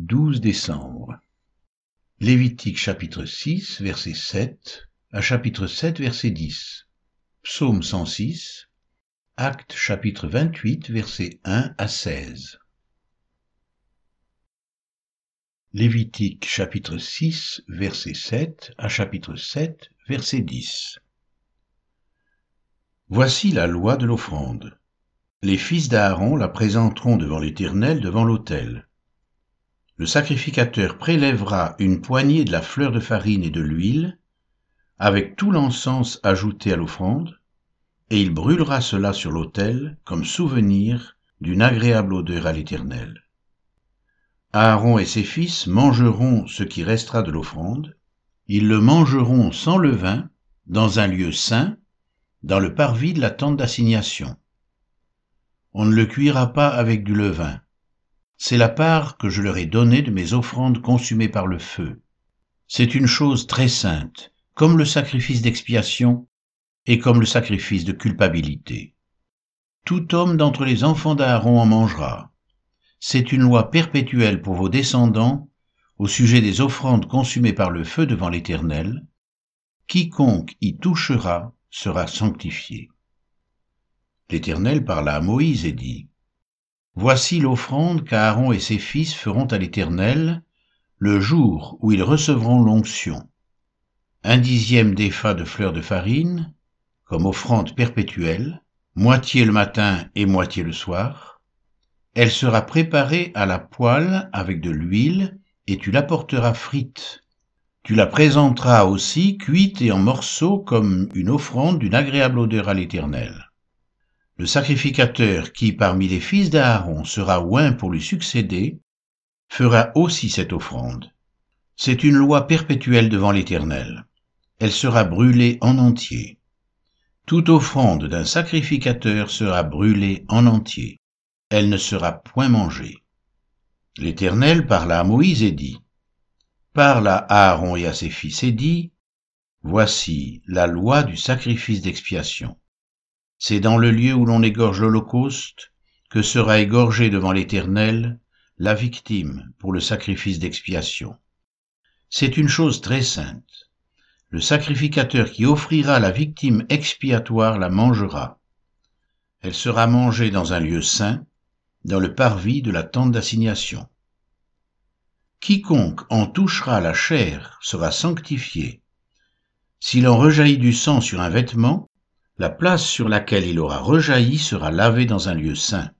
12 décembre. Lévitique chapitre 6 verset 7 à chapitre 7 verset 10. Psaume 106. Acte chapitre 28 verset 1 à 16. Lévitique chapitre 6 verset 7 à chapitre 7 verset 10. Voici la loi de l'offrande. Les fils d'Aaron la présenteront devant l'Éternel devant l'autel le sacrificateur prélèvera une poignée de la fleur de farine et de l'huile, avec tout l'encens ajouté à l'offrande, et il brûlera cela sur l'autel comme souvenir d'une agréable odeur à l'Éternel. Aaron et ses fils mangeront ce qui restera de l'offrande, ils le mangeront sans levain, dans un lieu saint, dans le parvis de la tente d'assignation. On ne le cuira pas avec du levain, c'est la part que je leur ai donnée de mes offrandes consumées par le feu. C'est une chose très sainte, comme le sacrifice d'expiation et comme le sacrifice de culpabilité. Tout homme d'entre les enfants d'Aaron en mangera. C'est une loi perpétuelle pour vos descendants au sujet des offrandes consumées par le feu devant l'Éternel. Quiconque y touchera sera sanctifié. L'Éternel parla à Moïse et dit, Voici l'offrande qu'Aaron et ses fils feront à l'Éternel le jour où ils recevront l'onction. Un dixième d'épha de fleurs de farine, comme offrande perpétuelle, moitié le matin et moitié le soir. Elle sera préparée à la poêle avec de l'huile et tu l'apporteras frite. Tu la présenteras aussi cuite et en morceaux comme une offrande d'une agréable odeur à l'Éternel. Le sacrificateur qui parmi les fils d'Aaron sera oint pour lui succéder, fera aussi cette offrande. C'est une loi perpétuelle devant l'Éternel. Elle sera brûlée en entier. Toute offrande d'un sacrificateur sera brûlée en entier. Elle ne sera point mangée. L'Éternel parla à Moïse et dit, Parle à Aaron et à ses fils et dit, Voici la loi du sacrifice d'expiation. C'est dans le lieu où l'on égorge l'Holocauste que sera égorgée devant l'Éternel la victime pour le sacrifice d'expiation. C'est une chose très sainte. Le sacrificateur qui offrira la victime expiatoire la mangera. Elle sera mangée dans un lieu saint, dans le parvis de la tente d'assignation. Quiconque en touchera la chair sera sanctifié. S'il en rejaillit du sang sur un vêtement, la place sur laquelle il aura rejailli sera lavée dans un lieu saint.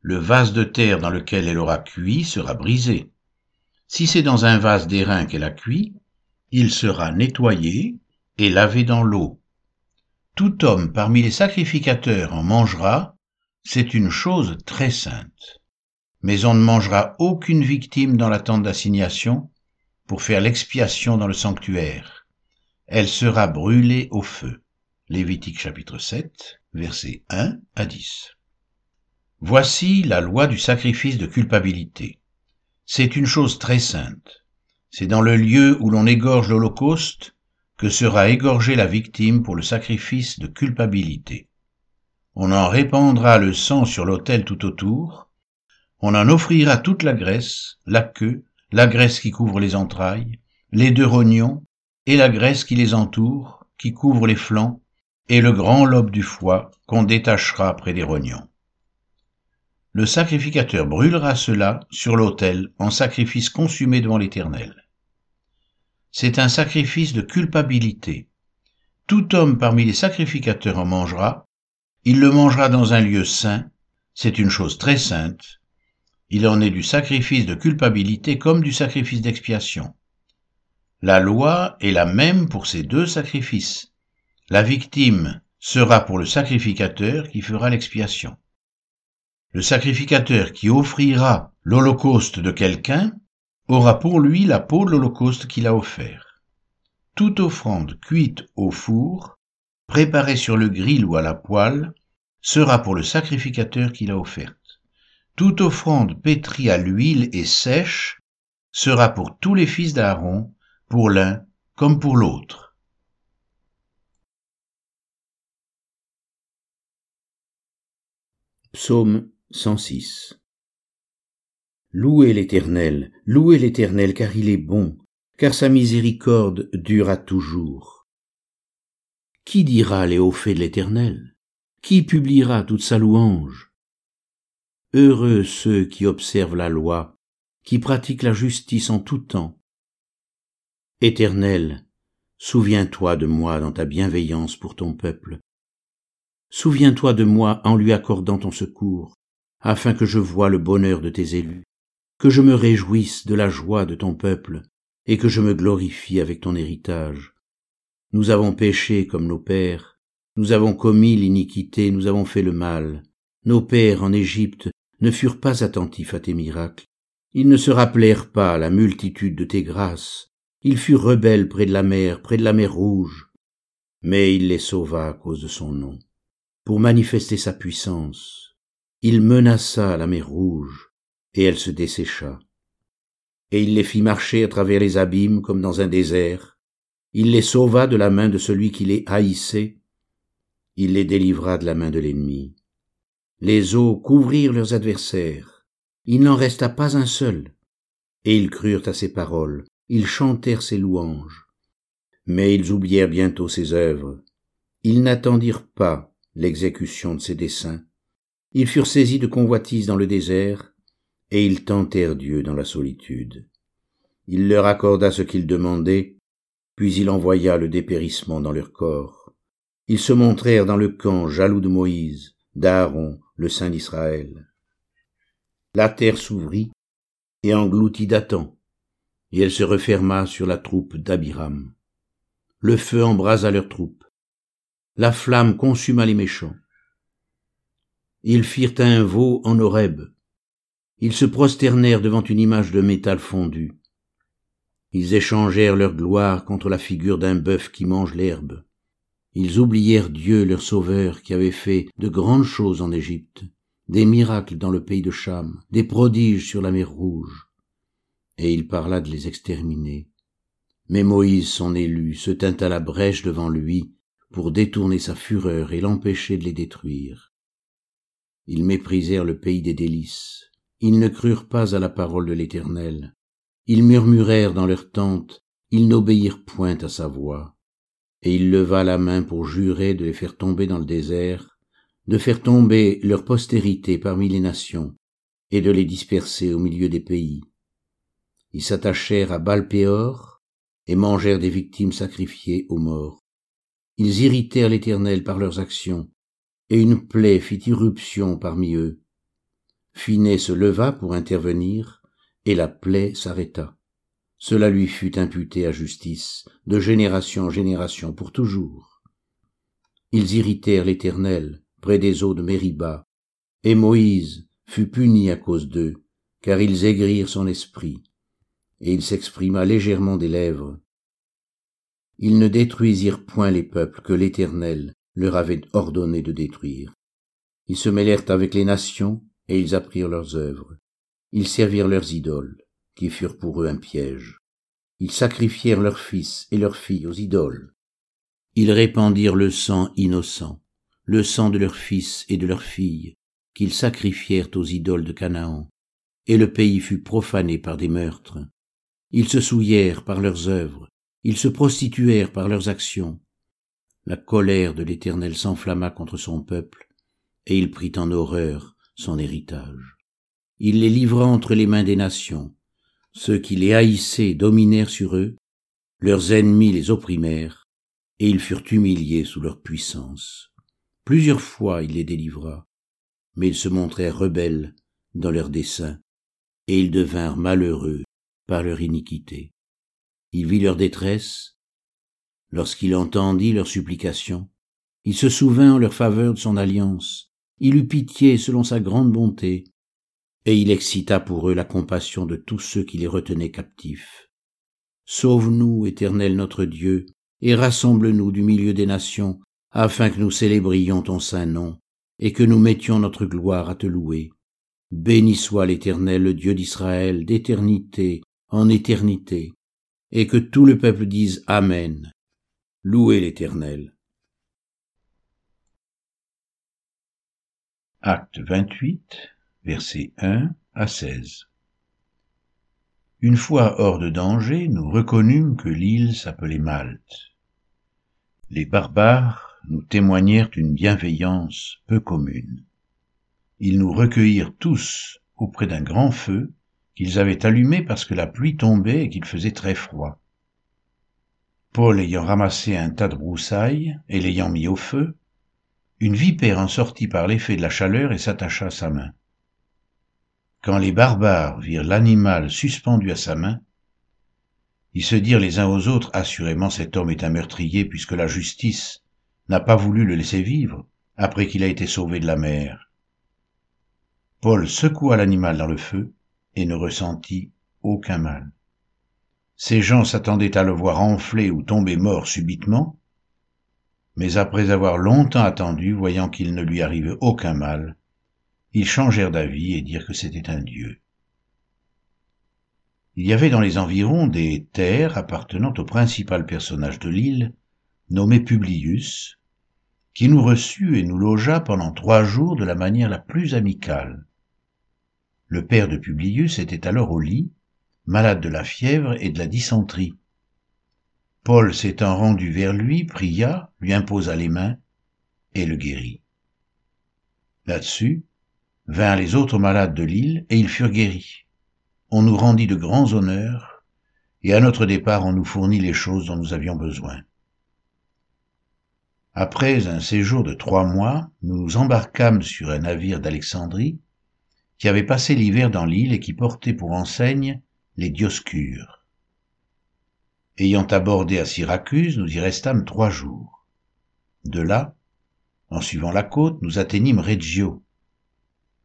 Le vase de terre dans lequel elle aura cuit sera brisé. Si c'est dans un vase d'airain qu'elle a cuit, il sera nettoyé et lavé dans l'eau. Tout homme parmi les sacrificateurs en mangera, c'est une chose très sainte. Mais on ne mangera aucune victime dans la tente d'assignation pour faire l'expiation dans le sanctuaire. Elle sera brûlée au feu. Lévitique chapitre 7, versets 1 à 10. Voici la loi du sacrifice de culpabilité. C'est une chose très sainte. C'est dans le lieu où l'on égorge l'Holocauste que sera égorgée la victime pour le sacrifice de culpabilité. On en répandra le sang sur l'autel tout autour, on en offrira toute la graisse, la queue, la graisse qui couvre les entrailles, les deux rognons, et la graisse qui les entoure, qui couvre les flancs, et le grand lobe du foie qu'on détachera près des rognons. Le sacrificateur brûlera cela sur l'autel en sacrifice consumé devant l'Éternel. C'est un sacrifice de culpabilité. Tout homme parmi les sacrificateurs en mangera, il le mangera dans un lieu saint, c'est une chose très sainte, il en est du sacrifice de culpabilité comme du sacrifice d'expiation. La loi est la même pour ces deux sacrifices. La victime sera pour le sacrificateur qui fera l'expiation. Le sacrificateur qui offrira l'holocauste de quelqu'un aura pour lui la peau de l'holocauste qu'il a offert. Toute offrande cuite au four, préparée sur le grill ou à la poêle, sera pour le sacrificateur qui l'a offerte. Toute offrande pétrie à l'huile et sèche sera pour tous les fils d'Aaron, pour l'un comme pour l'autre. Psaume 106 Louez l'Éternel, louez l'Éternel, car il est bon, car sa miséricorde dure toujours. Qui dira les hauts faits de l'Éternel? Qui publiera toute sa louange? Heureux ceux qui observent la loi, qui pratiquent la justice en tout temps. Éternel, souviens-toi de moi dans ta bienveillance pour ton peuple. Souviens-toi de moi en lui accordant ton secours, afin que je voie le bonheur de tes élus que je me réjouisse de la joie de ton peuple, et que je me glorifie avec ton héritage. Nous avons péché comme nos pères, nous avons commis l'iniquité, nous avons fait le mal. Nos pères en Égypte ne furent pas attentifs à tes miracles, ils ne se rappelèrent pas la multitude de tes grâces, ils furent rebelles près de la mer, près de la mer rouge, mais il les sauva à cause de son nom. Pour manifester sa puissance, il menaça la mer rouge, et elle se dessécha. Et il les fit marcher à travers les abîmes comme dans un désert. Il les sauva de la main de celui qui les haïssait. Il les délivra de la main de l'ennemi. Les eaux couvrirent leurs adversaires. Il n'en resta pas un seul. Et ils crurent à ses paroles. Ils chantèrent ses louanges. Mais ils oublièrent bientôt ses œuvres. Ils n'attendirent pas l'exécution de ses desseins. Ils furent saisis de convoitise dans le désert, et ils tentèrent Dieu dans la solitude. Il leur accorda ce qu'ils demandaient, puis il envoya le dépérissement dans leur corps. Ils se montrèrent dans le camp jaloux de Moïse, d'Aaron, le saint d'Israël. La terre s'ouvrit et engloutit Dathan, et elle se referma sur la troupe d'Abiram. Le feu embrasa leur troupe. La flamme consuma les méchants. Ils firent un veau en Horeb, ils se prosternèrent devant une image de métal fondu. Ils échangèrent leur gloire contre la figure d'un bœuf qui mange l'herbe. Ils oublièrent Dieu leur sauveur qui avait fait de grandes choses en Égypte, des miracles dans le pays de Cham, des prodiges sur la mer Rouge. Et il parla de les exterminer. Mais Moïse, son élu, se tint à la brèche devant lui pour détourner sa fureur et l'empêcher de les détruire. Ils méprisèrent le pays des délices, ils ne crurent pas à la parole de l'Éternel. Ils murmurèrent dans leur tente, ils n'obéirent point à sa voix. Et il leva la main pour jurer de les faire tomber dans le désert, de faire tomber leur postérité parmi les nations, et de les disperser au milieu des pays. Ils s'attachèrent à Balpéor, et mangèrent des victimes sacrifiées aux morts. Ils irritèrent l'Éternel par leurs actions, et une plaie fit irruption parmi eux, Finet se leva pour intervenir, et la plaie s'arrêta. Cela lui fut imputé à justice, de génération en génération, pour toujours. Ils irritèrent l'Éternel, près des eaux de Mériba, et Moïse fut puni à cause d'eux, car ils aigrirent son esprit, et il s'exprima légèrement des lèvres. Ils ne détruisirent point les peuples que l'Éternel leur avait ordonné de détruire. Ils se mêlèrent avec les nations, et ils apprirent leurs œuvres. Ils servirent leurs idoles, qui furent pour eux un piège. Ils sacrifièrent leurs fils et leurs filles aux idoles. Ils répandirent le sang innocent, le sang de leurs fils et de leurs filles, qu'ils sacrifièrent aux idoles de Canaan, et le pays fut profané par des meurtres. Ils se souillèrent par leurs œuvres, ils se prostituèrent par leurs actions. La colère de l'Éternel s'enflamma contre son peuple, et il prit en horreur son héritage. Il les livra entre les mains des nations. Ceux qui les haïssaient dominèrent sur eux, leurs ennemis les opprimèrent, et ils furent humiliés sous leur puissance. Plusieurs fois il les délivra, mais ils se montrèrent rebelles dans leurs desseins, et ils devinrent malheureux par leur iniquité. Il vit leur détresse, lorsqu'il entendit leurs supplications, il se souvint en leur faveur de son alliance, il eut pitié selon sa grande bonté, et il excita pour eux la compassion de tous ceux qui les retenaient captifs. Sauve-nous, éternel notre Dieu, et rassemble-nous du milieu des nations, afin que nous célébrions ton saint nom, et que nous mettions notre gloire à te louer. Béni soit l'Éternel, le Dieu d'Israël, d'éternité en éternité, et que tout le peuple dise Amen. Louez l'Éternel. Acte 28, versets 1 à 16. Une fois hors de danger, nous reconnûmes que l'île s'appelait Malte. Les barbares nous témoignèrent une bienveillance peu commune. Ils nous recueillirent tous auprès d'un grand feu qu'ils avaient allumé parce que la pluie tombait et qu'il faisait très froid. Paul ayant ramassé un tas de broussailles et l'ayant mis au feu, une vipère en sortit par l'effet de la chaleur et s'attacha à sa main. Quand les barbares virent l'animal suspendu à sa main, ils se dirent les uns aux autres, assurément cet homme est un meurtrier puisque la justice n'a pas voulu le laisser vivre après qu'il a été sauvé de la mer. Paul secoua l'animal dans le feu et ne ressentit aucun mal. Ces gens s'attendaient à le voir enfler ou tomber mort subitement, mais après avoir longtemps attendu, voyant qu'il ne lui arrivait aucun mal, ils changèrent d'avis et dirent que c'était un dieu. Il y avait dans les environs des terres appartenant au principal personnage de l'île, nommé Publius, qui nous reçut et nous logea pendant trois jours de la manière la plus amicale. Le père de Publius était alors au lit, malade de la fièvre et de la dysenterie. Paul s'étant rendu vers lui, pria, lui imposa les mains et le guérit. Là-dessus, vinrent les autres malades de l'île et ils furent guéris. On nous rendit de grands honneurs et à notre départ on nous fournit les choses dont nous avions besoin. Après un séjour de trois mois, nous nous embarquâmes sur un navire d'Alexandrie qui avait passé l'hiver dans l'île et qui portait pour enseigne les Dioscures. Ayant abordé à Syracuse, nous y restâmes trois jours. De là, en suivant la côte, nous atteignîmes Reggio,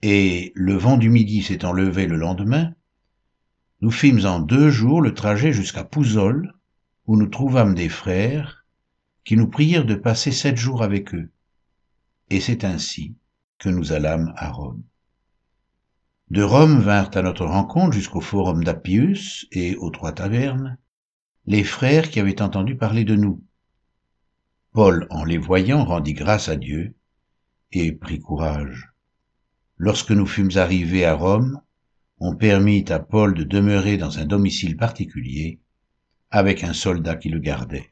et le vent du midi s'étant levé le lendemain, nous fîmes en deux jours le trajet jusqu'à Pouzol, où nous trouvâmes des frères qui nous prièrent de passer sept jours avec eux. Et c'est ainsi que nous allâmes à Rome. De Rome vinrent à notre rencontre jusqu'au forum d'Appius et aux trois tavernes, les frères qui avaient entendu parler de nous. Paul, en les voyant, rendit grâce à Dieu et prit courage. Lorsque nous fûmes arrivés à Rome, on permit à Paul de demeurer dans un domicile particulier avec un soldat qui le gardait.